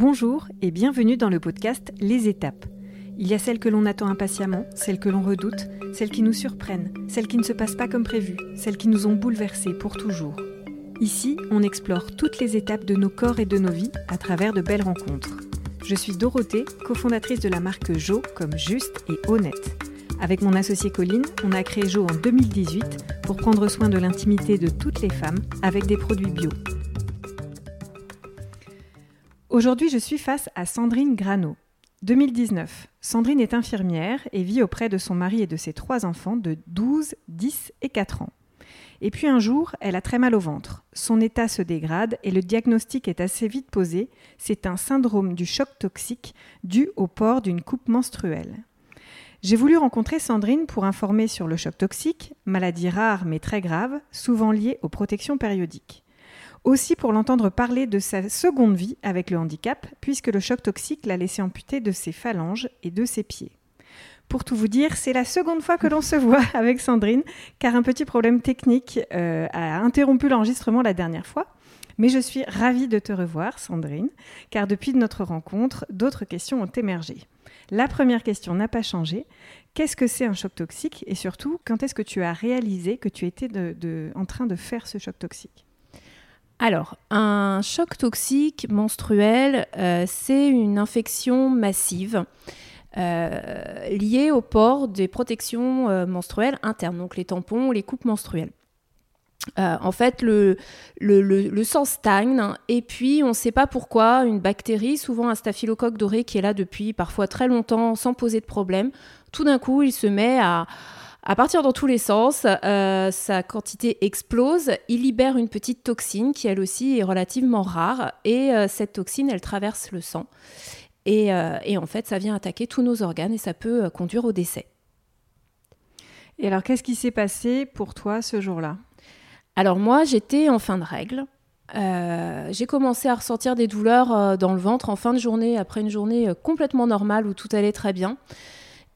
Bonjour et bienvenue dans le podcast Les étapes. Il y a celles que l'on attend impatiemment, celles que l'on redoute, celles qui nous surprennent, celles qui ne se passent pas comme prévu, celles qui nous ont bouleversés pour toujours. Ici, on explore toutes les étapes de nos corps et de nos vies à travers de belles rencontres. Je suis Dorothée, cofondatrice de la marque Jo comme juste et honnête. Avec mon associé Colline, on a créé Jo en 2018 pour prendre soin de l'intimité de toutes les femmes avec des produits bio. Aujourd'hui, je suis face à Sandrine Grano. 2019. Sandrine est infirmière et vit auprès de son mari et de ses trois enfants de 12, 10 et 4 ans. Et puis un jour, elle a très mal au ventre. Son état se dégrade et le diagnostic est assez vite posé. C'est un syndrome du choc toxique dû au port d'une coupe menstruelle. J'ai voulu rencontrer Sandrine pour informer sur le choc toxique, maladie rare mais très grave, souvent liée aux protections périodiques aussi pour l'entendre parler de sa seconde vie avec le handicap, puisque le choc toxique l'a laissé amputer de ses phalanges et de ses pieds. Pour tout vous dire, c'est la seconde fois que l'on se voit avec Sandrine, car un petit problème technique euh, a interrompu l'enregistrement la dernière fois. Mais je suis ravie de te revoir, Sandrine, car depuis notre rencontre, d'autres questions ont émergé. La première question n'a pas changé. Qu'est-ce que c'est un choc toxique? Et surtout, quand est-ce que tu as réalisé que tu étais en train de faire ce choc toxique? Alors, un choc toxique menstruel, euh, c'est une infection massive euh, liée au port des protections euh, menstruelles internes, donc les tampons les coupes menstruelles. en fait, le, sang stagne et puis on ne sait pas pourquoi une bactérie, souvent un staphylocoque doré qui est là depuis parfois très longtemps sans poser de problème, tout d'un coup il se met à, à partir dans tous les sens, euh, sa quantité explose, il libère une petite toxine qui elle aussi est relativement rare et euh, cette toxine elle traverse le sang euh, et, en fait ça vient attaquer tous nos organes et ça peut conduire au décès. Et alors qu'est-ce qui s'est passé pour toi ce jour-là? Alors moi j'étais en fin de règle. j'ai commencé à ressentir des douleurs dans le ventre en fin de journée, après une journée complètement normale où tout allait très bien.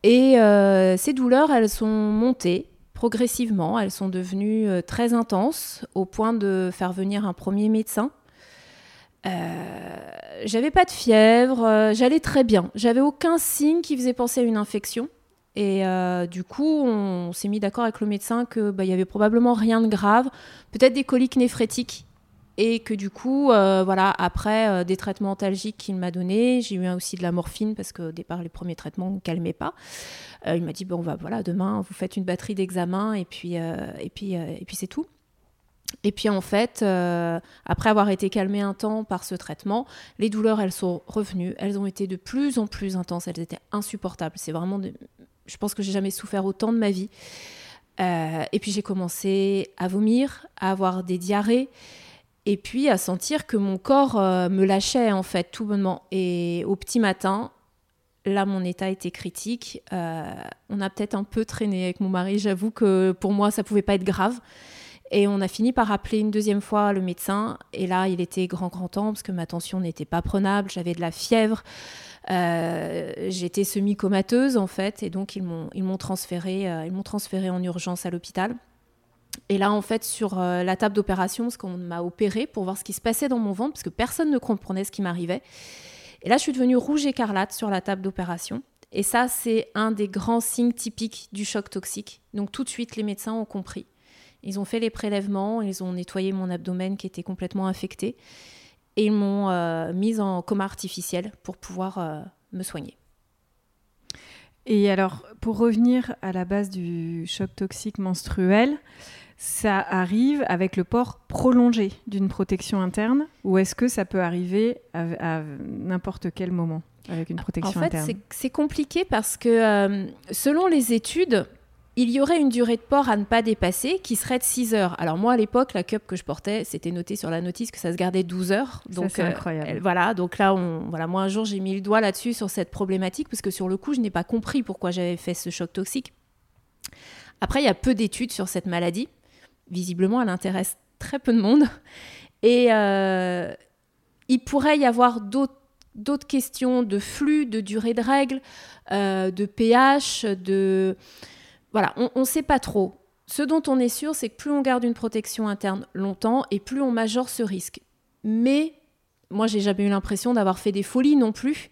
Et euh, ces douleurs, elles sont montées progressivement, elles sont devenues euh, très intenses au point de faire venir un premier médecin. Euh, j'avais pas de fièvre, j'allais très bien, j'avais aucun signe qui faisait penser à une infection. Et du coup, on s'est mis d'accord avec le médecin que bah, y avait probablement rien de grave, peut-être des coliques néphrétiques et que du coup, euh, voilà, après euh, des traitements antalgiques qu'il m'a donné, j'ai eu aussi de la morphine parce qu'au départ, les premiers traitements ne calmaient pas. Euh, il m'a dit bon, va, voilà, demain, vous faites une batterie d'examen et puis, et puis, et puis c'est tout. Et puis en fait, après avoir été calmée un temps par ce traitement, les douleurs, elles sont revenues. Elles ont été de plus en plus intenses. Elles étaient insupportables. C'est vraiment, je pense que j'ai jamais souffert autant de ma vie. et puis j'ai commencé à vomir, à avoir des diarrhées et puis à sentir que mon corps euh, me lâchait en fait tout bonnement. Et au petit matin, là mon état était critique. Euh, on a peut-être un peu traîné avec mon mari. J'avoue que pour moi ça pouvait pas être grave. Et on a fini par appeler une deuxième fois le médecin. Et là, il était grand, grand temps parce que ma tension n'était pas prenable. J'avais de la fièvre. Euh, j'étais semi-comateuse en fait. Et donc, ils m'ont, transféré, ils m'ont transféré en urgence à l'hôpital. Et là, en fait, sur euh, la table d'opération, parce qu'on m'a opéré pour voir ce qui se passait dans mon ventre, parce que personne ne comprenait ce qui m'arrivait. Et là, je suis devenue rouge écarlate sur la table d'opération. Et ça, c'est un des grands signes typiques du choc toxique. Donc tout de suite, les médecins ont compris. Ils ont fait les prélèvements, ils ont nettoyé mon abdomen qui était complètement infecté. Et ils m'ont euh, mise en coma artificiel pour pouvoir euh, me soigner. Et alors, pour revenir à la base du choc toxique menstruel, ça arrive avec le port prolongé d'une protection interne ou est-ce que ça peut arriver à, n'importe quel moment avec une protection interne En fait, c'est compliqué parce que euh, selon les études, il y aurait une durée de port à ne pas dépasser qui serait de 6 heures. Alors moi à l'époque, la cup que je portais, c'était noté sur la notice que ça se gardait 12 heures. Donc c'est euh, incroyable. voilà, donc là on voilà, moi un jour j'ai mis le doigt là-dessus sur cette problématique parce que sur le coup, je n'ai pas compris pourquoi j'avais fait ce choc toxique. Après, il y a peu d'études sur cette maladie visiblement, elle intéresse très peu de monde. Et euh, il pourrait y avoir d'autres questions de flux, de durée de règles, euh, de pH, de... Voilà, on ne sait pas trop. Ce dont on est sûr, c'est que plus on garde une protection interne longtemps et plus on majore ce risque. Mais moi, j'ai jamais eu l'impression d'avoir fait des folies non plus.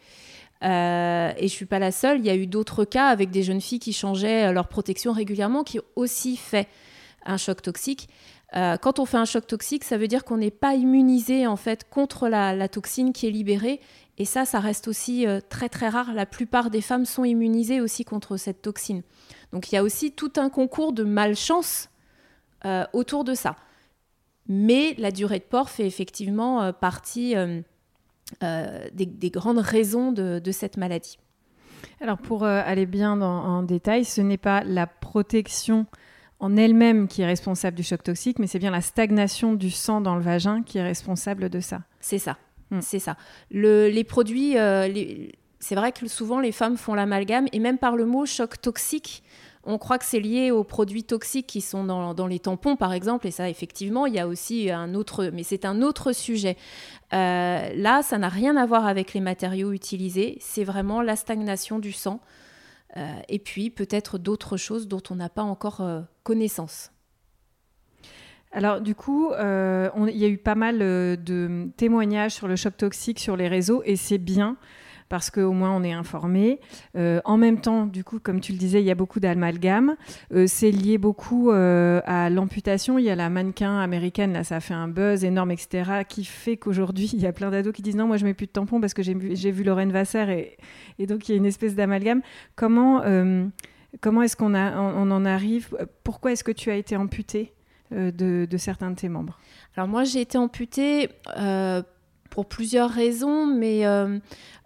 Euh, et je suis pas la seule. Il y a eu d'autres cas avec des jeunes filles qui changeaient leur protection régulièrement, qui ont aussi fait un choc toxique. Euh, quand on fait un choc toxique, ça veut dire qu'on n'est pas immunisé en fait contre la, toxine qui est libérée. Et ça, ça reste aussi euh, très très rare. La plupart des femmes sont immunisées aussi contre cette toxine. Donc il y a aussi tout un concours de malchance euh, autour de ça. Mais la durée de port fait effectivement partie des, grandes raisons de, cette maladie. Alors pour aller bien en détail, ce n'est pas la protection en elle-même qui est responsable du choc toxique, mais c'est bien la stagnation du sang dans le vagin qui est responsable de ça. C'est ça. Hmm. C'est ça. les produits, euh, c'est vrai que souvent les femmes font l'amalgame, et même par le mot choc toxique, on croit que c'est lié aux produits toxiques qui sont dans, les tampons, par exemple, et ça, effectivement, il y a aussi un autre, mais c'est un autre sujet. Euh, là, ça n'a rien à voir avec les matériaux utilisés, c'est vraiment la stagnation du sang. Euh, et puis peut-être d'autres choses dont on n'a pas encore euh, connaissance. Alors du coup, euh, il y a eu pas mal de témoignages sur le choc toxique sur les réseaux et c'est bien parce qu'au moins on est informé. Euh, en même temps, du coup, comme tu le disais, il y a beaucoup d'amalgame. Euh, c'est lié beaucoup euh, à l'amputation. Il y a la mannequin américaine, là, ça a fait un buzz énorme, etc., qui fait qu'aujourd'hui, il y a plein d'ados qui disent non, moi je mets plus de tampons parce que j'ai vu, Lorraine Vasser et, donc il y a une espèce d'amalgame. Comment, comment est-ce qu'on on, en arrive Pourquoi est-ce que tu as été amputée de, certains de tes membres? Alors moi, j'ai été amputée pour plusieurs raisons, mais euh,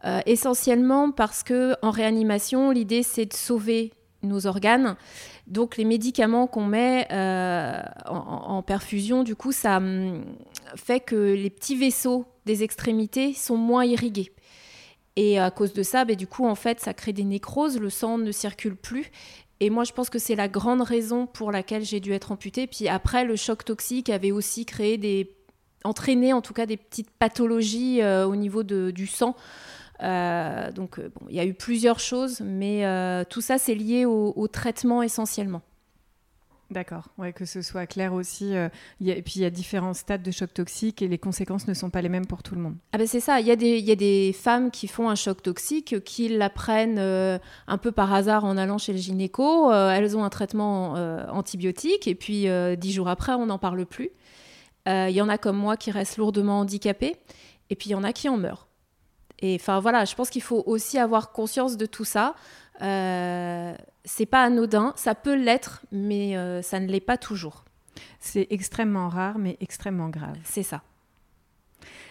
euh, essentiellement parce que en réanimation, l'idée c'est de sauver nos organes. Donc les médicaments qu'on met euh, en, perfusion, du coup, ça hum, fait que les petits vaisseaux des extrémités sont moins irrigués. Et à cause de ça, ben, du coup, en fait, ça crée des nécroses, le sang ne circule plus. Et moi, je pense que c'est la grande raison pour laquelle j'ai dû être amputée. Puis après, le choc toxique avait aussi créé des entraîner en tout cas des petites pathologies euh, au niveau du sang. Euh, donc euh, bon, il y a eu plusieurs choses, mais tout ça c'est lié au, traitement essentiellement. D'accord, ouais, que ce soit clair aussi. et puis il y a différents stades de choc toxique et les conséquences ne sont pas les mêmes pour tout le monde. Ah ben c'est ça, il y, y a des femmes qui font un choc toxique, qui l'apprennent un peu par hasard en allant chez le gynéco. elles ont un traitement antibiotique et puis dix jours après on n'en parle plus. Il euh, y en a comme moi qui restent lourdement handicapés, et puis il y en a qui en meurent. Et enfin voilà, je pense qu'il faut aussi avoir conscience de tout ça. Euh, c'est pas anodin, ça peut l'être, mais euh, ça ne l'est pas toujours. C'est extrêmement rare, mais extrêmement grave. C'est ça.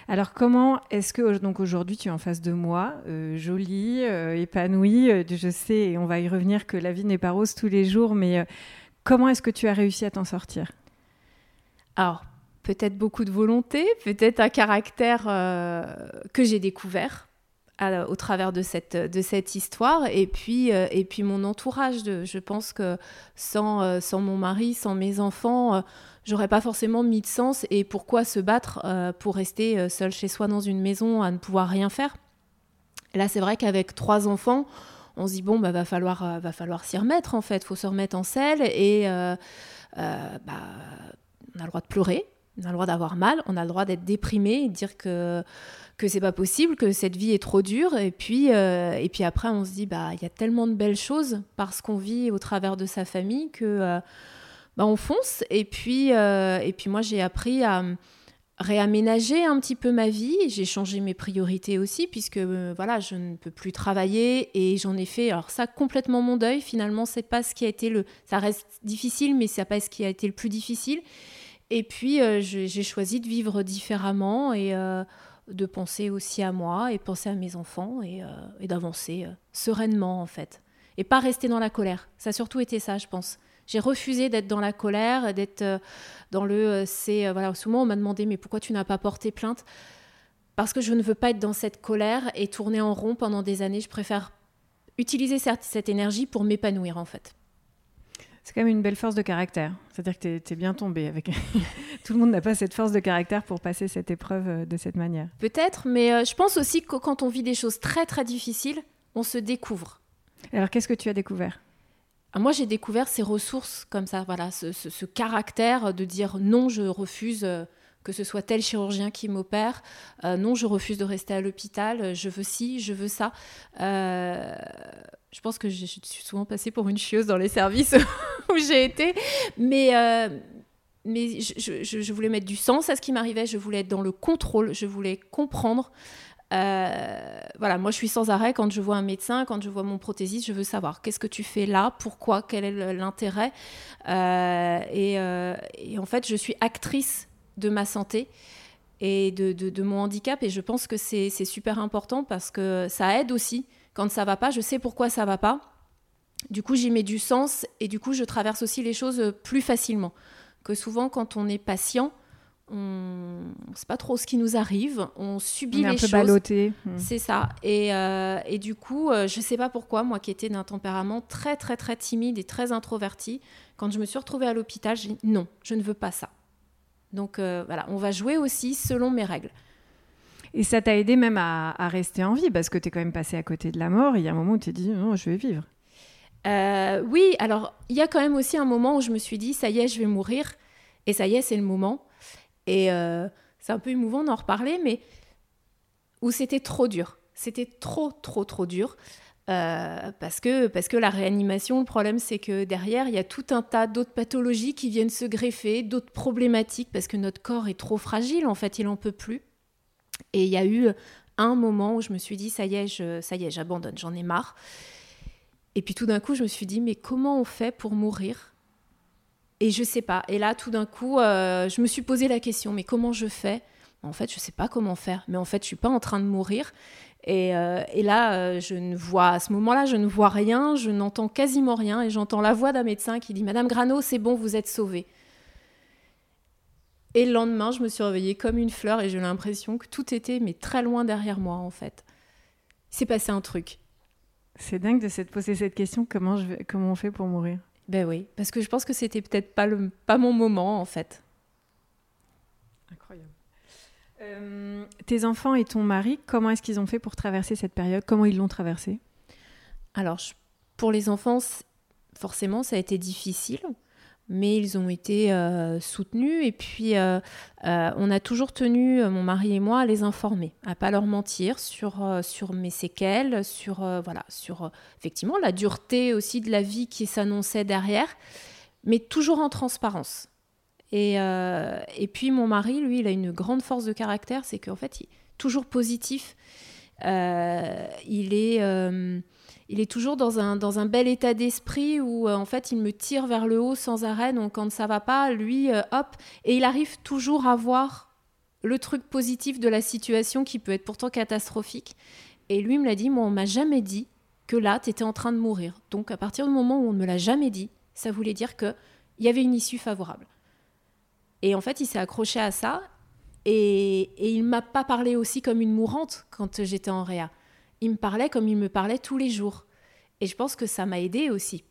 Alors comment est-ce que donc aujourd'hui tu es en face de moi, jolie, épanouie, je sais et on va y revenir que la vie n'est pas rose tous les jours, mais comment est-ce que tu as réussi à t'en sortir? Alors peut-être beaucoup de volonté, peut-être un caractère euh, que j'ai découvert au travers de cette, de cette histoire, et puis, euh, et puis mon entourage. Je pense que sans, euh, sans mon mari, sans mes enfants, j'aurais pas forcément mis de sens. Et pourquoi se battre pour rester seul chez soi dans une maison à ne pouvoir rien faire? Là, c'est vrai qu'avec trois enfants, on se dit bon, bah, va falloir, va falloir s'y remettre en fait, faut se remettre en selle et bah, on a le droit de pleurer, on a le droit d'avoir mal, on a le droit d'être déprimé, de dire que que c'est pas possible, que cette vie est trop dure. Et puis, euh, et puis après, on se dit, bah, il y a tellement de belles choses parce qu'on vit au travers de sa famille que euh, bah, on fonce. Et puis, euh, et puis moi, j'ai appris à réaménager un petit peu ma vie. J'ai changé mes priorités aussi puisque voilà, je ne peux plus travailler et j'en ai fait alors ça complètement mon deuil. Finalement, c'est pas ce qui a été le, ça reste difficile, mais c'est pas ce qui a été le plus difficile. Et puis, euh, j'ai choisi de vivre différemment et euh, de penser aussi à moi et penser à mes enfants et, euh, d'avancer sereinement, en fait. Et pas rester dans la colère. Ça a surtout été ça, je pense. J'ai refusé d'être dans la colère, d'être dans le. c'est voilà, souvent, on m'a demandé Mais pourquoi tu n'as pas porté plainte? Parce que je ne veux pas être dans cette colère et tourner en rond pendant des années. Je préfère utiliser cette, cette énergie pour m'épanouir, en fait. C'est quand même une belle force de caractère. C'est-à-dire que tu es, bien tombé. Avec... Tout le monde n'a pas cette force de caractère pour passer cette épreuve euh, de cette manière. Peut-être, mais euh, je pense aussi que quand on vit des choses très très difficiles, on se découvre. Alors qu'est-ce que tu as découvert? Ah, moi, j'ai découvert ces ressources comme ça, voilà, ce, caractère de dire non, je refuse euh, que ce soit tel chirurgien qui m'opère. non, je refuse de rester à l'hôpital. Je veux ci, je veux ça. Je pense que je suis souvent passée pour une chieuse dans les services où j'ai été. Mais, mais je, je, voulais mettre du sens à ce qui m'arrivait. Je voulais être dans le contrôle. Je voulais comprendre. Euh, voilà, moi je suis sans arrêt quand je vois un médecin, quand je vois mon prothésiste, je veux savoir qu'est-ce que tu fais là, pourquoi, quel est l'intérêt. Euh, euh, et, en fait, je suis actrice de ma santé et de, mon handicap et je pense que c'est super important parce que ça aide aussi quand ça va pas. Je sais pourquoi ça va pas. Du coup, j'y mets du sens et du coup, je traverse aussi les choses plus facilement que souvent quand on est patient on ne sait pas trop ce qui nous arrive, on subit on est les un peu Ballotté. Hmm. C'est ça. Et, euh, et, du coup, euh, je ne sais pas pourquoi, moi qui étais d'un tempérament très, très, très timide et très introverti, quand je me suis retrouvée à l'hôpital, j'ai dit non, je ne veux pas ça. Donc euh, voilà, on va jouer aussi selon mes règles. Et ça t'a aidé même à, rester en vie, parce que tu es quand même passé à côté de la mort. Il y a un moment où tu t'es dit non, je vais vivre. oui, alors il y a quand même aussi un moment où je me suis dit ça y est, je vais mourir. Et ça y est, c'est le moment. Et euh, c'est un peu émouvant d'en reparler, mais où c'était trop dur. C'était trop, trop, trop dur. Euh, parce, que, parce que la réanimation, le problème, c'est que derrière, il y a tout un tas d'autres pathologies qui viennent se greffer, d'autres problématiques, parce que notre corps est trop fragile, en fait, il n'en peut plus. Et il y a eu un moment où je me suis dit, ça y est, je, ça y est, j'abandonne, j'en ai marre. Et puis tout d'un coup, je me suis dit, mais comment on fait pour mourir? Et je sais pas. Et là, tout d'un coup, euh, je me suis posé la question, mais comment je fais? En fait, je sais pas comment faire. Mais en fait, je suis pas en train de mourir. Et, euh, là, euh, je ne vois, à ce moment-là, je ne vois rien, je n'entends quasiment rien. Et j'entends la voix d'un médecin qui dit Madame Grano, c'est bon, vous êtes sauvée. Et le lendemain, je me suis réveillée comme une fleur et j'ai l'impression que tout était mais très loin derrière moi en fait. Il s'est passé un truc. C'est dingue de se poser cette question comment, je vais, comment on fait pour mourir? Ben oui, parce que je pense que c'était peut-être pas, le, pas mon moment en fait. Incroyable. Euh, tes enfants et ton mari, comment est-ce qu'ils ont fait pour traverser cette période? Comment ils l'ont traversée? Alors, pour les enfants, forcément, ça a été difficile mais ils ont été euh, soutenus et puis euh, euh, on a toujours tenu, mon mari et moi, à les informer, à pas leur mentir sur, sur mes séquelles, sur, voilà, sur effectivement la dureté aussi de la vie qui s'annonçait derrière, mais toujours en transparence. Et, et, puis mon mari, lui, il a une grande force de caractère, c'est qu'en fait, il est toujours positif. il est il est toujours dans un, dans un bel état d'esprit où euh, en fait il me tire vers le haut sans arrêt. Donc quand ça va pas, lui, euh, hop, et il arrive toujours à voir le truc positif de la situation qui peut être pourtant catastrophique. Et lui me l'a dit, moi on m'a jamais dit que là tu étais en train de mourir. Donc à partir du moment où on ne me l'a jamais dit, ça voulait dire que il y avait une issue favorable. Et en fait, il s'est accroché à ça et, et il m'a pas parlé aussi comme une mourante quand j'étais en réa il me parlait comme il me parlait tous les jours. Et je pense que ça m'a aidé aussi.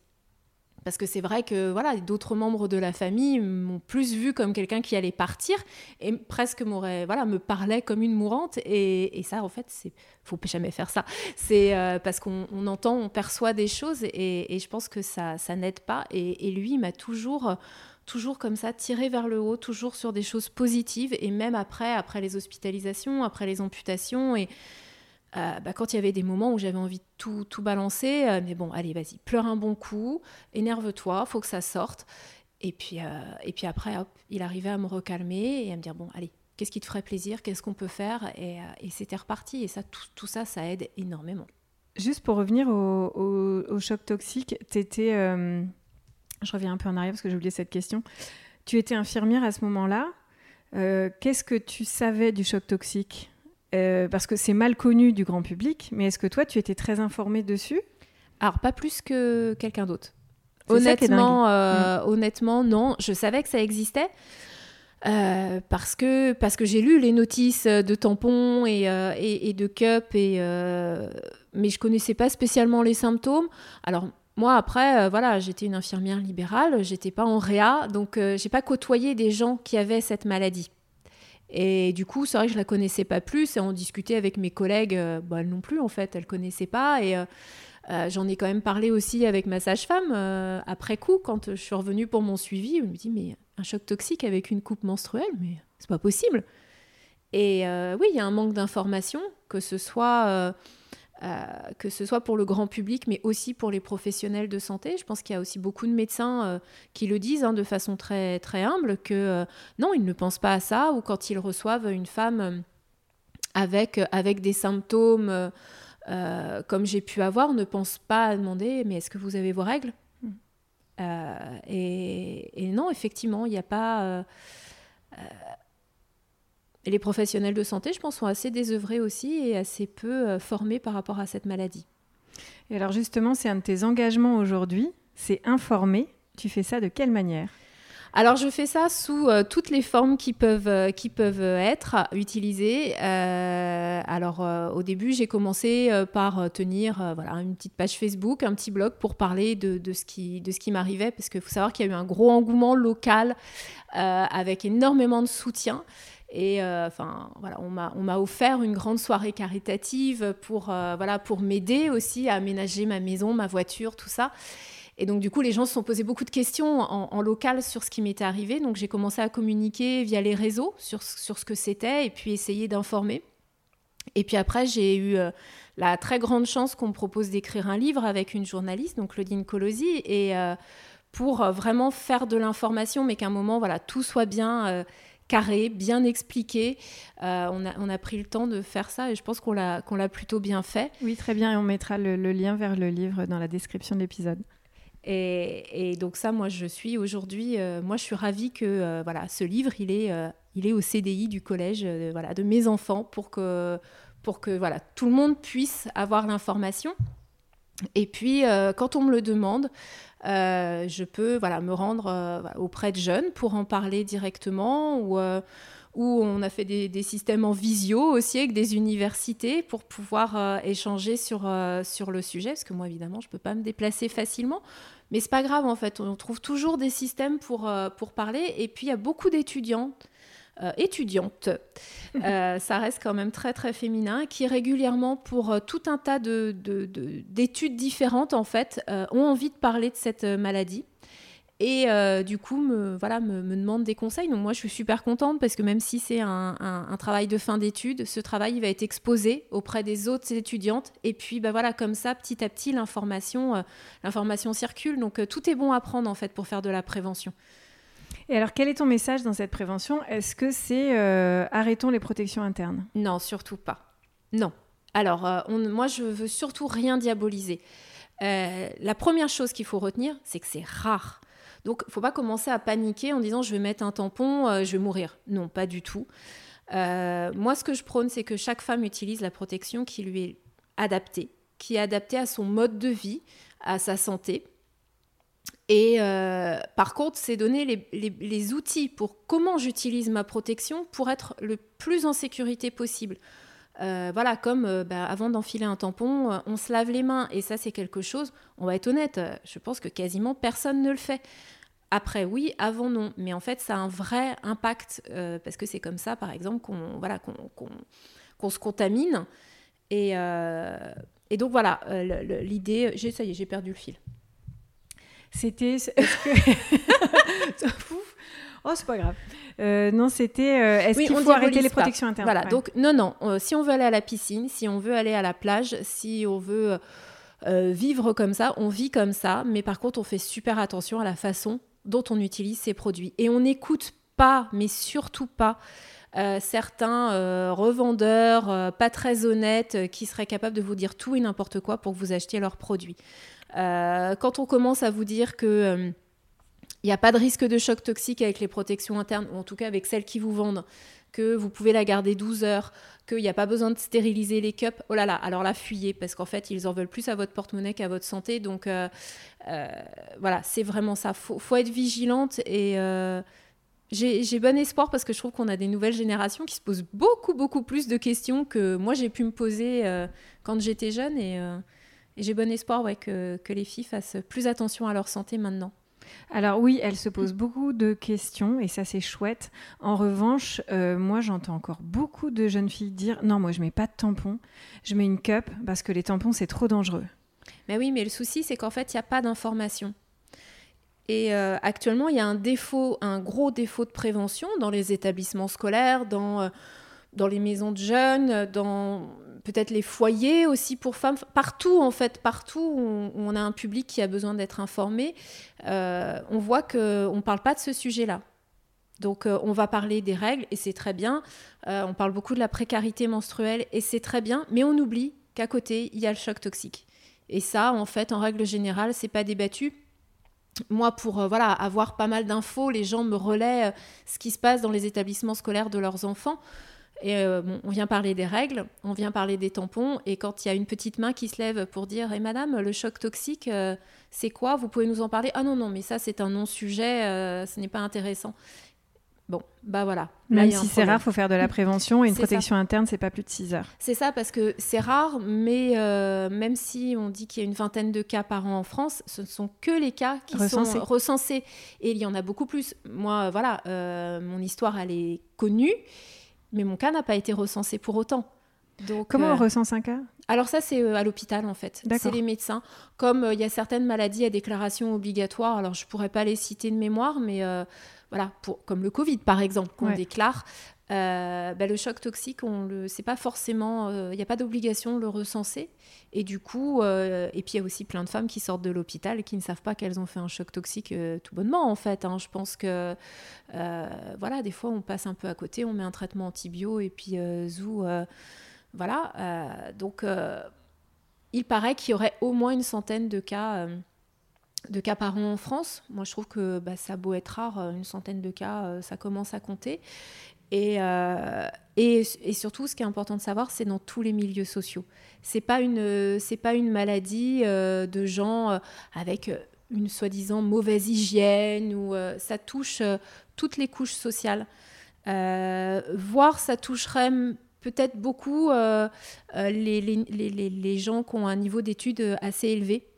Parce que c'est vrai que voilà, d'autres membres de la famille m'ont plus vu comme quelqu'un qui allait partir et presque m'aurait voilà me parlait comme une mourante et, ça en fait c'est faut jamais faire ça. C'est euh, parce qu'on entend, on perçoit des choses et, je pense que ça ça n'aide pas et, lui m'a toujours toujours comme ça tiré vers le haut, toujours sur des choses positives et même après après les hospitalisations, après les amputations et euh, bah, quand il y avait des moments où j'avais envie de tout, tout balancer, euh, mais bon, allez, vas-y, pleure un bon coup, énerve-toi, faut que ça sorte. Et puis, euh, et puis après, hop, il arrivait à me recalmer et à me dire, bon, allez, qu'est-ce qui te ferait plaisir, qu'est-ce qu'on peut faire Et, c'était reparti. Et ça, tout, ça, ça aide énormément. Juste pour revenir au, au, choc toxique, tu étais... je reviens un peu en arrière parce que j'ai oublié cette question. Tu étais infirmière à ce moment-là. Qu'est-ce que tu savais du choc toxique? Euh, parce que c'est mal connu du grand public, mais est-ce que toi, tu étais très informée dessus? Alors, pas plus que quelqu'un d'autre. Honnêtement, euh, mm. honnêtement, non. Je savais que ça existait. Euh, parce que, parce que j'ai lu les notices de tampons et, et, de cup, et, mais je connaissais pas spécialement les symptômes. Alors, moi, après, voilà, j'étais une infirmière libérale, j'étais pas en réa, donc j'ai pas côtoyé des gens qui avaient cette maladie. Et du coup, c'est vrai que je la connaissais pas plus et on discutait avec mes collègues, euh, bah, non plus en fait, elle connaissait pas. Et, euh, J'en ai quand même parlé aussi avec ma sage-femme après coup, quand je suis revenue pour mon suivi. Elle me dit Mais un choc toxique avec une coupe menstruelle, mais c'est pas possible. Et oui, il y a un manque d'information, que ce soit euh, que ce soit pour le grand public, mais aussi pour les professionnels de santé. Je pense qu'il y a aussi beaucoup de médecins euh, qui le disent hein, de façon très, très humble, que euh, non, ils ne pensent pas à ça, ou quand ils reçoivent une femme avec, avec des symptômes comme j'ai pu avoir, ne pensent pas à demander, mais est-ce que vous avez vos règles? Mmh. et, et, non, effectivement, il n'y a pas et les professionnels de santé, je pense, sont assez désœuvrés aussi et assez peu euh, formés par rapport à cette maladie. Et alors justement, c'est un de tes engagements aujourd'hui, c'est informer. Tu fais ça de quelle manière? Alors je fais ça sous euh, toutes les formes qui peuvent, euh, qui peuvent être utilisées. alors au début j'ai commencé par tenir voilà, une petite page Facebook, un petit blog pour parler de, de ce qui, de ce qui m'arrivait parce qu'il faut savoir qu'il y a eu un gros engouement local avec énormément de soutien. Et euh, voilà, on m'a offert une grande soirée caritative pour, euh, voilà, pour m'aider aussi à aménager ma maison, ma voiture, tout ça. Et donc, du coup, les gens se sont posés beaucoup de questions en, local sur ce qui m'était arrivé. Donc, j'ai commencé à communiquer via les réseaux sur, sur ce que c'était et puis essayer d'informer. Et puis après, j'ai eu euh, la très grande chance qu'on me propose d'écrire un livre avec une journaliste, donc Claudine Colosi, et pour vraiment faire de l'information, mais qu'à un moment, voilà, tout soit bien carré, bien expliqué. Euh, on, a, on, a, pris le temps de faire ça et je pense qu'on l'a qu'on l'a plutôt bien fait. Oui, très bien. Et on mettra le, lien vers le livre dans la description de l'épisode. Et, donc ça, moi, je suis aujourd'hui, euh, moi, je suis ravie que euh, voilà, ce livre, il est, il est au CDI du collège, voilà, de mes enfants, pour que, pour que voilà, tout le monde puisse avoir l'information. Et puis, quand on me le demande, euh, je peux voilà, me rendre euh, auprès de jeunes pour en parler directement ou euh, on a fait des, systèmes en visio aussi avec des universités pour pouvoir échanger sur, sur le sujet, parce que moi évidemment je ne peux pas me déplacer facilement, mais c'est pas grave en fait, on trouve toujours des systèmes pour, pour parler, et puis il y a beaucoup d'étudiants euh, étudiante. Euh, ça reste quand même très très féminin, qui régulièrement, pour euh, tout un tas d'études de, différentes en fait, ont envie de parler de cette maladie. Et du coup, me, voilà, me, me, demandent des conseils. Donc moi, je suis super contente parce que même si c'est un, un, travail de fin d'études, ce travail il va être exposé auprès des autres étudiantes. Et puis, bah voilà, comme ça, petit à petit, l'information, l'information circule. Donc tout est bon à prendre en fait pour faire de la prévention. Et alors, quel est ton message dans cette prévention? Est-ce que c'est euh, arrêtons les protections internes? Non, surtout pas. Non. Alors, euh, moi, je veux surtout rien diaboliser. Euh, la première chose qu'il faut retenir, c'est que c'est rare. Donc, faut pas commencer à paniquer en disant je vais mettre un tampon, je vais mourir. Non, pas du tout. moi, ce que je prône, c'est que chaque femme utilise la protection qui lui est adaptée, qui est adaptée à son mode de vie, à sa santé. Et euh, par contre, c'est donner les, outils pour comment j'utilise ma protection pour être le plus en sécurité possible. Euh, voilà, comme euh, bah, avant d'enfiler un tampon, on se lave les mains. Et ça, c'est quelque chose, on va être honnête, je pense que quasiment personne ne le fait. Après, oui, avant, non. Mais en fait, ça a un vrai impact, parce que c'est comme ça, par exemple, qu'on voilà, qu'on se contamine. Et, et donc, voilà, l'idée, ça y est, j'ai perdu le fil. C'était. oh, c'est pas grave. Euh, non, c'était. Euh, est-ce qu'il faut arrêter les protections internes? Voilà. Donc non, non. Euh, si on veut aller à la piscine, si on veut aller à la plage, si on veut vivre comme ça, on vit comme ça. Mais par contre, on fait super attention à la façon dont on utilise ces produits et on n'écoute pas, mais surtout pas. certains revendeurs pas très honnêtes qui seraient capables de vous dire tout et n'importe quoi pour que vous achetiez leurs produits. Euh, quand on commence à vous dire que il euh, n'y a pas de risque de choc toxique avec les protections internes, ou en tout cas avec celles qui vous vendent, que vous pouvez la garder 12 heures, qu'il n'y a pas besoin de stériliser les cups, oh là là, alors la fuyez, parce qu'en fait, ils en veulent plus à votre porte-monnaie qu'à votre santé. Donc euh, voilà, c'est vraiment ça. Faut, faut être vigilante et j'ai bon espoir parce que je trouve qu'on a des nouvelles générations qui se posent beaucoup, beaucoup plus de questions que moi j'ai pu me poser quand j'étais jeune. Et j'ai bon espoir ouais, que, que, les filles fassent plus attention à leur santé maintenant. Alors oui, elles se posent beaucoup de questions et ça c'est chouette. En revanche, euh, moi j'entends encore beaucoup de jeunes filles dire non moi je mets pas de tampon, je mets une cup parce que les tampons c'est trop dangereux. Mais oui, mais le souci, c'est qu'en fait, il n'y a pas d'information. Et euh, actuellement, il y a un défaut, un gros défaut de prévention dans les établissements scolaires, dans, euh, dans les maisons de jeunes, dans peut-être les foyers aussi pour femmes, partout en fait, partout où on, a un public qui a besoin d'être informé, euh, on voit qu'on ne parle pas de ce sujet-là. Donc on va parler des règles et c'est très bien. on parle beaucoup de la précarité menstruelle et c'est très bien, mais on oublie qu'à côté, il y a le choc toxique. Et ça, en fait, en règle générale, c'est pas débattu moi, pour euh, voilà, avoir pas mal d'infos, les gens me relaient euh, ce qui se passe dans les établissements scolaires de leurs enfants. Et euh, on vient parler des règles, on vient parler des tampons, et quand il y a une petite main qui se lève pour dire "Et eh, madame, le choc toxique, c'est quoi? Vous pouvez nous en parler? Ah non, non, mais ça, c'est un non-sujet, ce n'est pas intéressant. Bon, bah voilà. Même si c'est rare, il faut faire de la prévention et une protection interne, c'est pas plus de 6 heures. C'est ça, parce que c'est rare, mais euh, même si on dit qu'il y a une vingtaine de cas par an en France, ce ne sont que les cas qui sont recensés. Et il y en a beaucoup plus. Moi, voilà, euh, mon histoire, elle est connue, mais mon cas n'a pas été recensé pour autant. Donc, Comment on euh, recense un cas? Alors ça, c'est à l'hôpital en fait. C'est les médecins. Comme il y a certaines maladies à déclaration obligatoire, alors je pourrais pas les citer de mémoire, mais voilà, pour, comme le Covid par exemple, qu'on déclare, euh, bah, le choc toxique, on c'est pas forcément, il euh, n'y a pas d'obligation de le recenser. Et du coup, euh, et puis il y a aussi plein de femmes qui sortent de l'hôpital et qui ne savent pas qu'elles ont fait un choc toxique tout bonnement en fait. Hein. Je pense que, voilà, des fois on passe un peu à côté, on met un traitement antibio et puis zou, voilà. donc, il paraît qu'il y aurait au moins une centaine de cas de cas par an en France. Moi, je trouve que bah, ça a beau être rare, euh, une centaine de cas, euh, ça commence à compter. Euh, et, et, surtout, ce qui est important de savoir, c'est dans tous les milieux sociaux. C'est pas pas une maladie de gens avec une soi-disant mauvaise hygiène ou ça touche toutes les couches sociales. voire ça toucherait peut-être beaucoup les, les, les, les, gens qui ont un niveau d'études assez élevé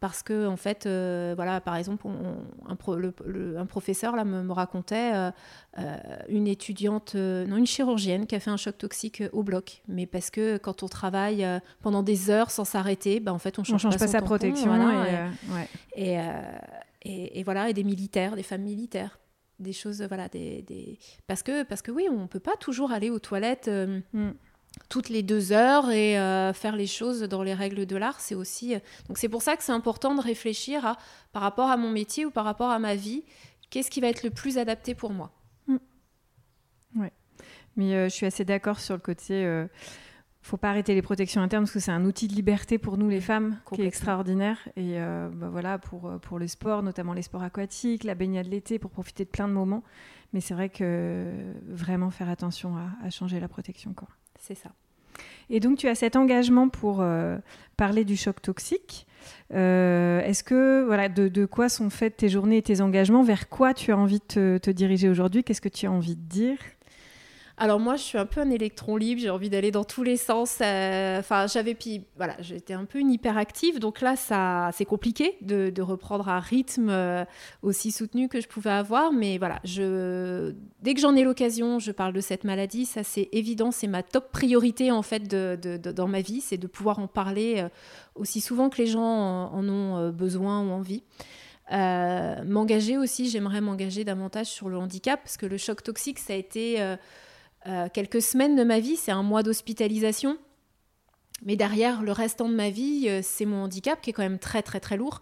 parce que en fait, euh, voilà, par exemple, un, professeur là me, racontait euh, euh, une étudiante, non, une chirurgienne qui a fait un choc toxique au bloc, mais parce que quand on travaille pendant des heures sans s'arrêter, bah, en fait, on change, change pas, sa protection et, et, voilà, et des militaires, des femmes militaires des choses voilà des, parce que parce que oui on peut pas toujours aller aux toilettes mm toutes les deux heures et euh, faire les choses dans les règles de l'art, c'est aussi. Euh, donc c'est pour ça que c'est important de réfléchir à, par rapport à mon métier ou par rapport à ma vie, qu'est-ce qui va être le plus adapté pour moi. Mm. Oui, mais euh, je suis assez d'accord sur le côté. ne faut pas arrêter les protections internes parce que c'est un outil de liberté pour nous les femmes qui est extraordinaire et bah, voilà pour pour le sport notamment les sports aquatiques la baignade l'été pour profiter de plein de moments mais c'est vrai que vraiment faire attention à, à changer la protection quoi. C'est ça. Et donc, tu as cet engagement pour euh, parler du choc toxique. Euh, est-ce que, voilà, de, quoi sont faites tes journées et tes engagements? Vers quoi tu as envie de te diriger aujourd'hui? Qu'est-ce que tu as envie de dire? Alors moi, je suis un peu un électron libre, j'ai envie d'aller dans tous les sens. Euh, enfin, j'avais puis voilà, j'étais un peu une hyperactive, donc là, ça, c'est compliqué de, reprendre un rythme euh, aussi soutenu que je pouvais avoir. Mais voilà, dès que j'en ai l'occasion, je parle de cette maladie. Ça, c'est évident, c'est ma top priorité en fait dans ma vie, c'est de pouvoir en parler euh, aussi souvent que les gens en, ont besoin ou envie. m'engager aussi, j'aimerais m'engager davantage sur le handicap parce que le choc toxique, ça a été euh, quelques semaines de ma vie, c'est un mois d'hospitalisation. Mais derrière, le restant de ma vie, euh, c'est mon handicap qui est quand même très très très lourd.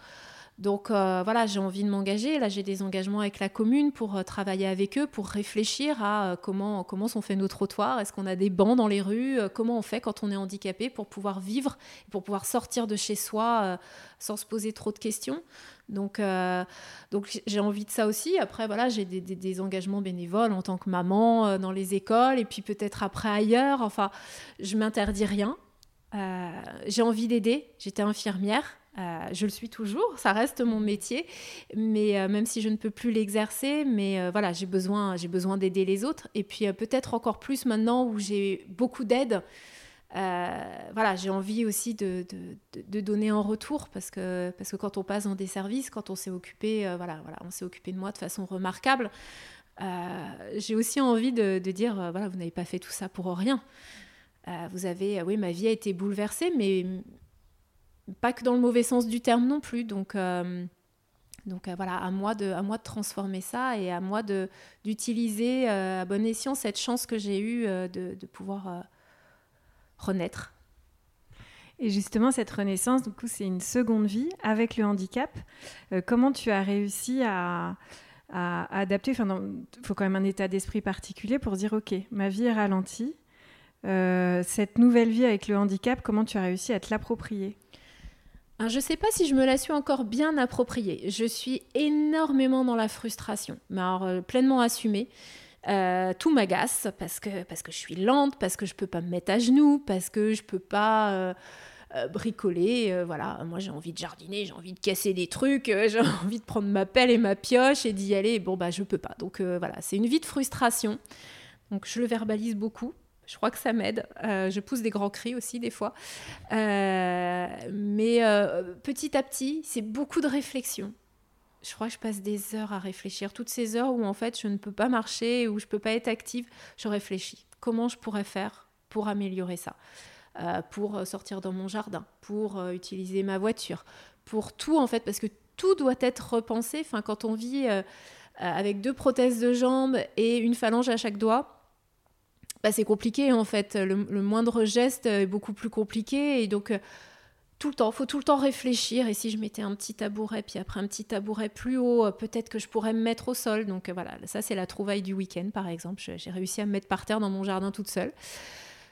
Donc euh, voilà, j'ai envie de m'engager. Là, j'ai des engagements avec la commune pour travailler avec eux, pour réfléchir à comment, comment sont faits nos trottoirs. Est-ce qu'on a des bancs dans les rues? Comment on fait quand on est handicapé pour pouvoir vivre, pour pouvoir sortir de chez soi sans se poser trop de questions? Donc, euh, donc j'ai envie de ça aussi. Après, voilà, j'ai des, engagements bénévoles en tant que maman euh, dans les écoles et puis peut-être après ailleurs. Enfin, je m'interdis rien. Euh, j'ai envie d'aider. J'étais infirmière. Je le suis toujours, ça reste mon métier, mais même si je ne peux plus l'exercer, mais voilà, j'ai besoin, j'ai besoin d'aider les autres, et puis peut-être encore plus maintenant où j'ai beaucoup d'aide, euh, voilà, j'ai envie aussi de, de, donner en retour parce que, parce que quand on passe dans des services, quand on s'est occupé, euh, voilà, voilà, on s'est occupé de moi de façon remarquable. Euh, j'ai aussi envie de, dire, voilà, vous n'avez pas fait tout ça pour rien. vous avez, oui, ma vie a été bouleversée, mais, pas que dans le mauvais sens du terme non plus. Donc, donc voilà, à moi, de, à moi de transformer ça et à moi d'utiliser à bon escient cette chance que j'ai eue de, de, pouvoir renaître. Et justement, cette renaissance, du coup, c'est une seconde vie avec le handicap. comment tu as réussi à, à, adapter. Il faut quand même un état d'esprit particulier pour dire ok, ma vie est ralentie. Euh, cette nouvelle vie avec le handicap, comment tu as réussi à te l'approprier? Je ne sais pas si je me la suis encore bien appropriée. Je suis énormément dans la frustration, mais euh, pleinement assumée. Euh, tout m'agace parce que, parce que je suis lente, parce que je peux pas me mettre à genoux, parce que je peux pas euh, bricoler. Voilà, moi j'ai envie de jardiner, j'ai envie de casser des trucs, j'ai envie de prendre ma pelle et ma pioche et d'y aller. Bon, bah je peux pas. Donc voilà, c'est une vie de frustration. Donc je le verbalise beaucoup. Je crois que ça m'aide. je pousse des grands cris aussi des fois. mais petit à petit, c'est beaucoup de réflexion. Je crois que je passe des heures à réfléchir. Toutes ces heures où en fait je ne peux pas marcher, où je peux pas être active, je réfléchis. Comment je pourrais faire pour améliorer ça? Euh, pour sortir dans mon jardin, pour euh, utiliser ma voiture, pour tout en fait, parce que tout doit être repensé. Quand on vit euh, avec deux prothèses de jambes et une phalange à chaque doigt, bah, c'est compliqué en fait. Le, moindre geste est beaucoup plus compliqué et donc tout le temps, faut tout le temps réfléchir. Et si je mettais un petit tabouret, puis après un petit tabouret plus haut, peut-être que je pourrais me mettre au sol. Donc voilà, ça c'est la trouvaille du week-end par exemple. J'ai réussi à me mettre par terre dans mon jardin toute seule.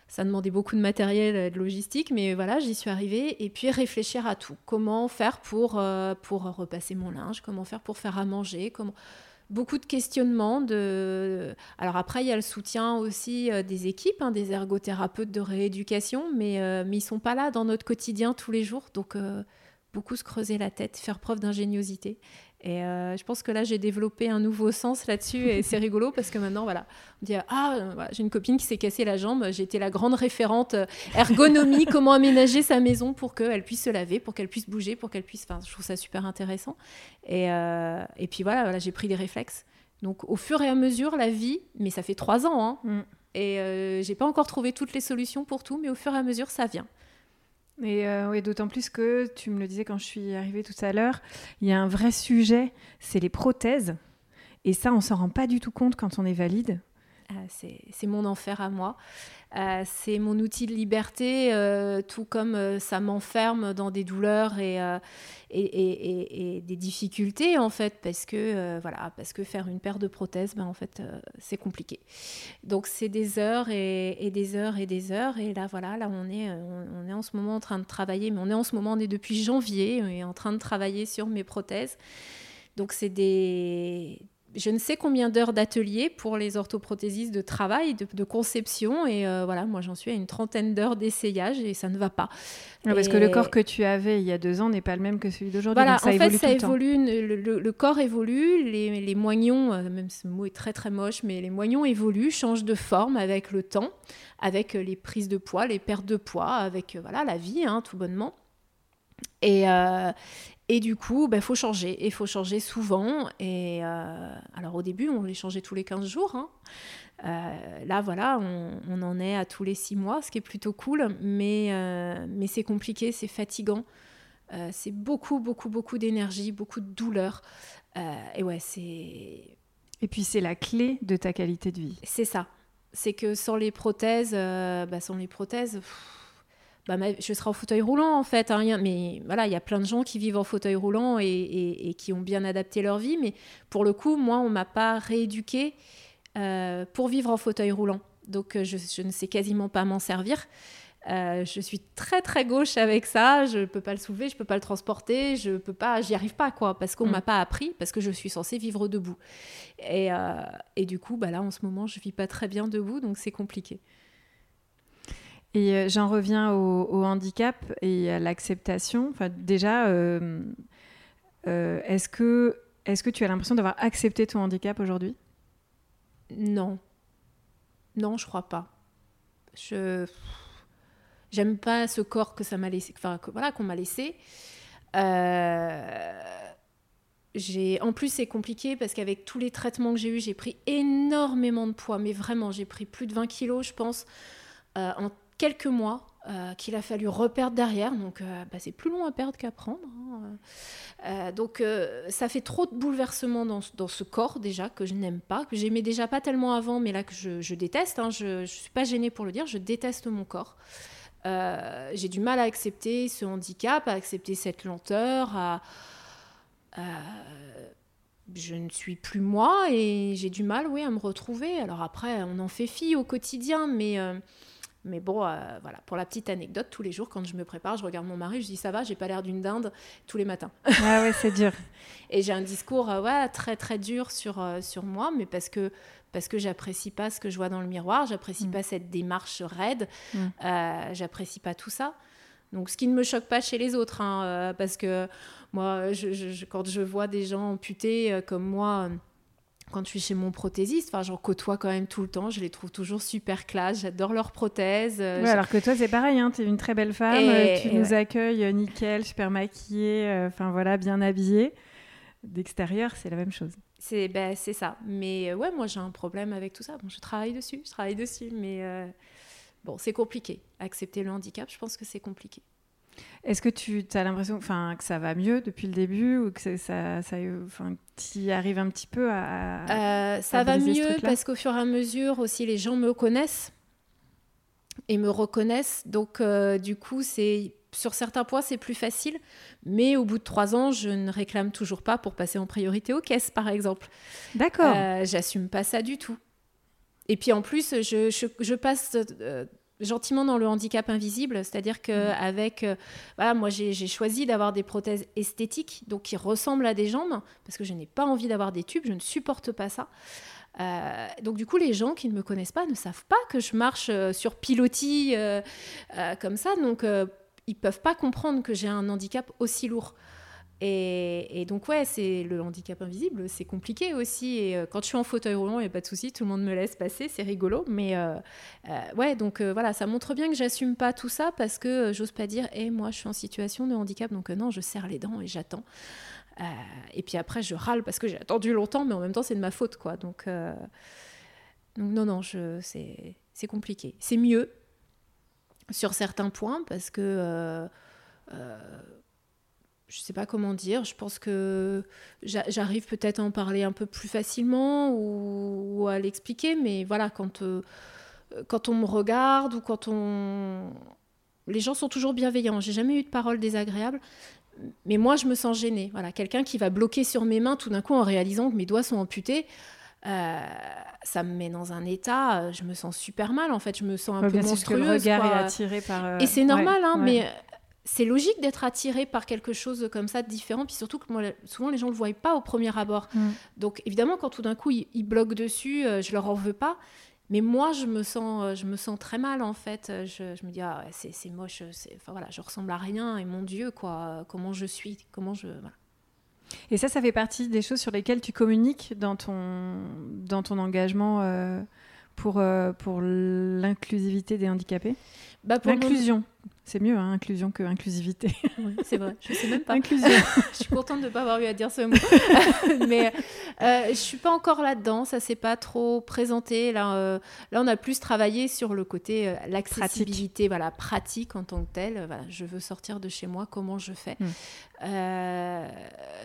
Ça demandait beaucoup de matériel de logistique, mais voilà, j'y suis arrivée. Et puis réfléchir à tout. Comment faire pour, euh, pour repasser mon linge? Comment faire pour faire à manger? Comment... Beaucoup de questionnements. De... Alors après, il y a le soutien aussi euh, des équipes, hein, des ergothérapeutes de rééducation, mais, euh, ils sont pas là dans notre quotidien tous les jours. Donc beaucoup se creuser la tête, faire preuve d'ingéniosité. Et euh, je pense que là, j'ai développé un nouveau sens là-dessus et c'est rigolo parce que maintenant, voilà, on dit Ah, euh, j'ai une copine qui s'est cassée la jambe, j'ai été la grande référente euh, ergonomie, comment aménager sa maison pour qu'elle puisse se laver, pour qu'elle puisse bouger, pour qu'elle puisse. Enfin, je trouve ça super intéressant. Et, et puis voilà, voilà j'ai pris des réflexes. Donc au fur et à mesure, la vie, mais ça fait trois ans, hein, mm. et j'ai pas encore trouvé toutes les solutions pour tout, mais au fur et à mesure, ça vient. Et euh, d'autant plus que, tu me le disais quand je suis arrivée tout à l'heure, il y a un vrai sujet, c'est les prothèses. Et ça, on s'en rend pas du tout compte quand on est valide. Ah, c'est mon enfer à moi. Euh, c'est mon outil de liberté, euh, tout comme euh, ça m'enferme dans des douleurs et, des difficultés en fait, parce que voilà, parce que faire une paire de prothèses, ben, en fait, c'est compliqué. Donc c'est des heures et, des heures et des heures. Et là voilà, là on est, on, est en ce moment en train de travailler, mais on est en ce moment, on est depuis janvier, on est en train de travailler sur mes prothèses. Donc c'est des je ne sais combien d'heures d'atelier pour les orthoprothésistes de travail, de, conception. Et euh, voilà, moi j'en suis à une trentaine d'heures d'essayage et ça ne va pas. Parce que le corps que tu avais il y a deux ans n'est pas le même que celui d'aujourd'hui. Voilà, en fait, ça évolue. Le, corps évolue, les, les, moignons, euh, même ce mot est très très moche, mais les moignons évoluent, changent de forme avec le temps, avec euh, les prises de poids, les pertes de poids, avec voilà la vie, hein, tout bonnement. Et, et du coup, il bah, faut changer. Il faut changer souvent. Et euh, alors au début, on les changeait tous les 15 jours. Hein. Euh, là, voilà, on, en est à tous les 6 mois, ce qui est plutôt cool. Mais, euh, mais c'est compliqué, c'est fatigant. c'est beaucoup, beaucoup, beaucoup d'énergie, beaucoup de douleur. et ouais, c'est... Et puis c'est la clé de ta qualité de vie. C'est ça. C'est que sans les prothèses, bah, sans les prothèses... Bah, je serai en fauteuil roulant en fait. Hein, mais voilà, il y a plein de gens qui vivent en fauteuil roulant et, qui ont bien adapté leur vie. Mais pour le coup, moi, on m'a pas rééduqué euh, pour vivre en fauteuil roulant. Donc, euh, je, ne sais quasiment pas m'en servir. Euh, je suis très très gauche avec ça. Je peux pas le soulever, je peux pas le transporter, je peux pas, j'y arrive pas quoi, parce qu'on mm. m'a pas appris, parce que je suis censée vivre debout. Et, et du coup, bah là en ce moment, je vis pas très bien debout, donc c'est compliqué. Et euh, j'en reviens au, handicap et à l'acceptation. Enfin, déjà, euh, euh, est-ce que, est que tu as l'impression d'avoir accepté ton handicap aujourd'hui? Non. Non, je crois pas. Je j'aime pas ce corps que ça m'a laissé, enfin voilà qu'on m'a laissé. j'ai en plus c'est compliqué parce qu'avec tous les traitements que j'ai eus, j'ai pris énormément de poids, mais vraiment j'ai pris plus de 20 kilos, je pense, en quelques mois. qu'il a fallu reperdre derrière. Donc, bah, c'est plus long à perdre qu'à prendre. Hein. donc, ça fait trop de bouleversements dans, dans, ce corps déjà que je n'aime pas, que j'aimais déjà pas tellement avant, mais là que je, déteste. Hein. je ne suis pas gênée pour le dire, je déteste mon corps. j'ai du mal à accepter ce handicap, à accepter cette lenteur, à, je ne suis plus moi et j'ai du mal, oui, à me retrouver. Alors après, on en fait fi au quotidien, mais, euh, mais bon, euh, voilà, pour la petite anecdote, tous les jours, quand je me prépare, je regarde mon mari, je dis ça va, j'ai pas l'air d'une dinde tous les matins. Ah ouais, c'est dur. et j'ai un discours, euh, ouais, très très dur sur, sur moi, mais parce que parce que j'apprécie pas ce que je vois dans le miroir, j'apprécie mm. pas cette démarche raide, mm. j'apprécie pas tout ça. Donc, ce qui ne me choque pas chez les autres, hein, parce que moi, je, quand je vois des gens amputés euh, comme moi, euh, quand je suis chez mon prothésiste, enfin, j'en côtoie quand même tout le temps. Je les trouve toujours super classe. J'adore leurs prothèses. Euh, alors que toi, c'est pareil. Hein, tu es une très belle femme. tu nous accueilles nickel, super maquillée, enfin voilà, bien habillée. D'extérieur, c'est la même chose. C'est ben, c'est ça. Mais ouais, moi, j'ai un problème avec tout ça. Bon, je travaille dessus, je travaille dessus. Mais bon, c'est compliqué. Accepter le handicap, je pense que c'est compliqué. Est-ce que tu as l'impression que ça va mieux depuis le début ou que ça, ça, tu y arrives un petit peu à... Euh, ça va mieux parce qu'au fur et à mesure aussi les gens me connaissent et me reconnaissent. Donc euh, du coup, c'est sur certains points, c'est plus facile. Mais au bout de trois ans, je ne réclame toujours pas pour passer en priorité aux caisses, par exemple. D'accord. Euh, j'assume pas ça du tout. Et puis en plus, je, je, je passe gentiment dans le handicap invisible, c'est-à-dire que mm. avec euh, voilà, moi j'ai choisi d'avoir des prothèses esthétiques donc qui ressemblent à des jambes parce que je n'ai pas envie d'avoir des tubes, je ne supporte pas ça. Euh, donc du coup, les gens qui ne me connaissent pas ne savent pas que je marche euh, sur pilotis comme ça, donc ils peuvent pas comprendre que j'ai un handicap aussi lourd. Et, donc ouais, c'est le handicap invisible, c'est compliqué aussi. Et euh, quand je suis en fauteuil roulant, il n'y a pas de souci, tout le monde me laisse passer, c'est rigolo. Mais euh, euh, ouais, donc voilà, ça montre bien que j'assume pas tout ça parce que j'ose pas dire, hé, moi, je suis en situation de handicap, donc non, je serre les dents et j'attends. et puis après, je râle parce que j'ai attendu longtemps, mais en même temps, c'est de ma faute, quoi. Donc non, non, c'est compliqué. C'est mieux sur certains points parce que je sais pas comment dire, je pense que j'arrive peut-être à en parler un peu plus facilement ou, à l'expliquer, mais voilà, quand, euh, quand on me regarde ou quand on... Les gens sont toujours bienveillants, j'ai jamais eu de paroles désagréables, mais moi je me sens gênée. Voilà, quelqu'un qui va bloquer sur mes mains tout d'un coup en réalisant que mes doigts sont amputés, euh, ça me met dans un état, je me sens super mal en fait, je me sens un peu monstrueuse. le regard est attiré par. Euh, Et c'est normal, hein, mais c'est logique d'être attiré par quelque chose comme ça de différent, puis surtout que moi, souvent les gens ne le voient pas au premier abord. Mm. Donc évidemment, quand tout d'un coup ils, bloquent dessus, euh, je leur en veux pas. Mais moi, je me sens, euh, je me sens très mal en fait. Je, me dis ah c'est, moche, enfin voilà, je ressemble à rien et mon Dieu quoi, comment je suis, comment je Et ça, ça fait partie des choses sur lesquelles tu communiques dans ton dans ton engagement euh, pour pour l'inclusivité des handicapés? Bah L'inclusion. C'est mieux, hein, inclusion que inclusivité. c'est vrai, je sais même pas. Inclusion. je suis contente de ne pas avoir eu à dire ce mot. Mais euh, je suis pas encore là-dedans, ça s'est pas trop présenté. Là, euh, là, on a plus travaillé sur le côté euh, l'accessibilité, voilà, pratique en tant que telle. Voilà, je veux sortir de chez moi, comment je fais hmm.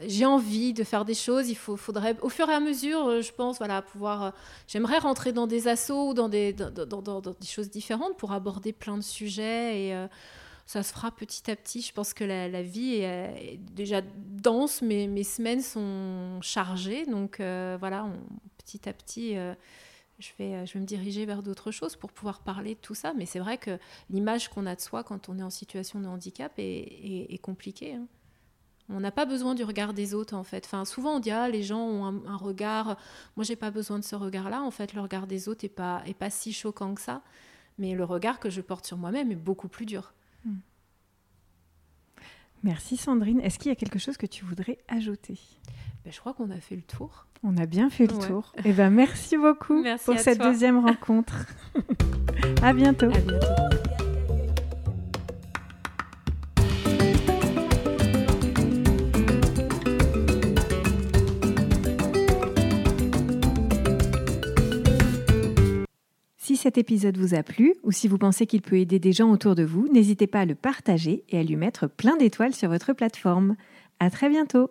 J'ai envie de faire des choses. Il faut, faudrait, au fur et à mesure, je pense, voilà, pouvoir. J'aimerais rentrer dans des assauts ou dans des, dans, dans, dans, des choses différentes pour aborder plein de sujets et ça se fera petit à petit. Je pense que la, vie est, déjà dense, mais mes semaines sont chargées. Donc euh, voilà, petit à petit, euh, je, vais, euh, je vais me diriger vers d'autres choses pour pouvoir parler de tout ça. Mais c'est vrai que l'image qu'on a de soi quand on est en situation de handicap est, compliquée. Hein. On n'a pas besoin du regard des autres en fait. Enfin, souvent on dit ah les gens ont un, regard. Moi j'ai pas besoin de ce regard-là. En fait, le regard des autres est pas est pas si choquant que ça. Mais le regard que je porte sur moi-même est beaucoup plus dur. Hmm. Merci Sandrine. Est-ce qu'il y a quelque chose que tu voudrais ajouter? Ben, Je crois qu'on a fait le tour. On a bien fait le tour. Et eh ben, merci beaucoup pour cette deuxième rencontre. à bientôt. À bientôt. Cet épisode vous a plu ou si vous pensez qu'il peut aider des gens autour de vous, n'hésitez pas à le partager et à lui mettre plein d'étoiles sur votre plateforme. À très bientôt!